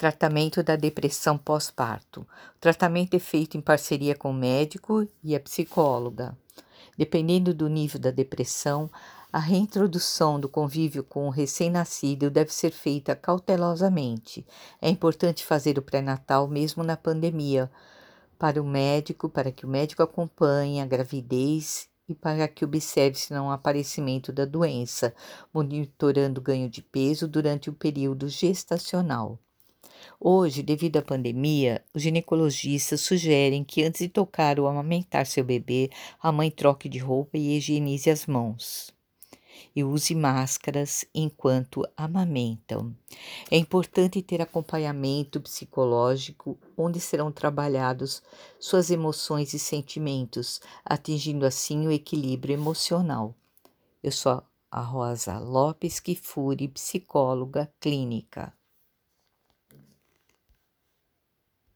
Tratamento da depressão pós-parto. O tratamento é feito em parceria com o médico e a psicóloga. Dependendo do nível da depressão, a reintrodução do convívio com o recém-nascido deve ser feita cautelosamente. É importante fazer o pré-natal mesmo na pandemia, para o médico, para que o médico acompanhe a gravidez e para que observe se não há aparecimento da doença, monitorando o ganho de peso durante o período gestacional. Hoje, devido à pandemia, os ginecologistas sugerem que antes de tocar ou amamentar seu bebê, a mãe troque de roupa e higienize as mãos. E use máscaras enquanto amamentam. É importante ter acompanhamento psicológico, onde serão trabalhados suas emoções e sentimentos, atingindo assim o equilíbrio emocional. Eu sou a Rosa Lopes Kifuri, psicóloga clínica.